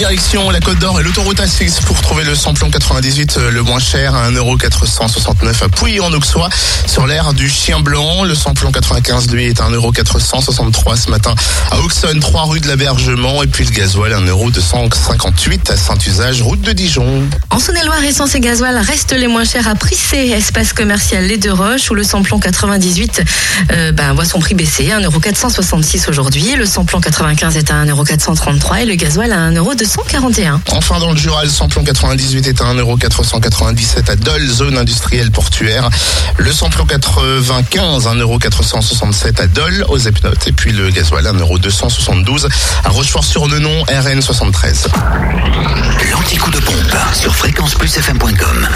Direction la Côte d'Or et l'autoroute A6 pour trouver le samplon 98 euh, le moins cher à 1,469€ à Pouilly en Auxois sur l'aire du Chien Blanc. Le samplon 95 lui est à 1,463€ ce matin à Auxonne, 3 rue de l'Abergement et puis le gasoil 1,258€ à Saint-Usage, route de Dijon. En Saône-et-Loire, essence et gasoil restent les moins chers à Prissé, espace commercial Les Deux Roches, où le samplon 98 euh, ben, voit son prix baisser, 1,466€ aujourd'hui. Le samplon 95 est à 1,433€ et le gasoil à 1,241€. Enfin, dans le Jura, le samplon 98 est à 1,497€ à Dole, zone industrielle portuaire. Le samplon 95, 1,467€ à Dole, aux Epnotes. Et puis le gasoil, 1,272€ à Rochefort-sur-Nenon, RN 73. L'anti-coup de pompe sur fréquenceplusfm.com.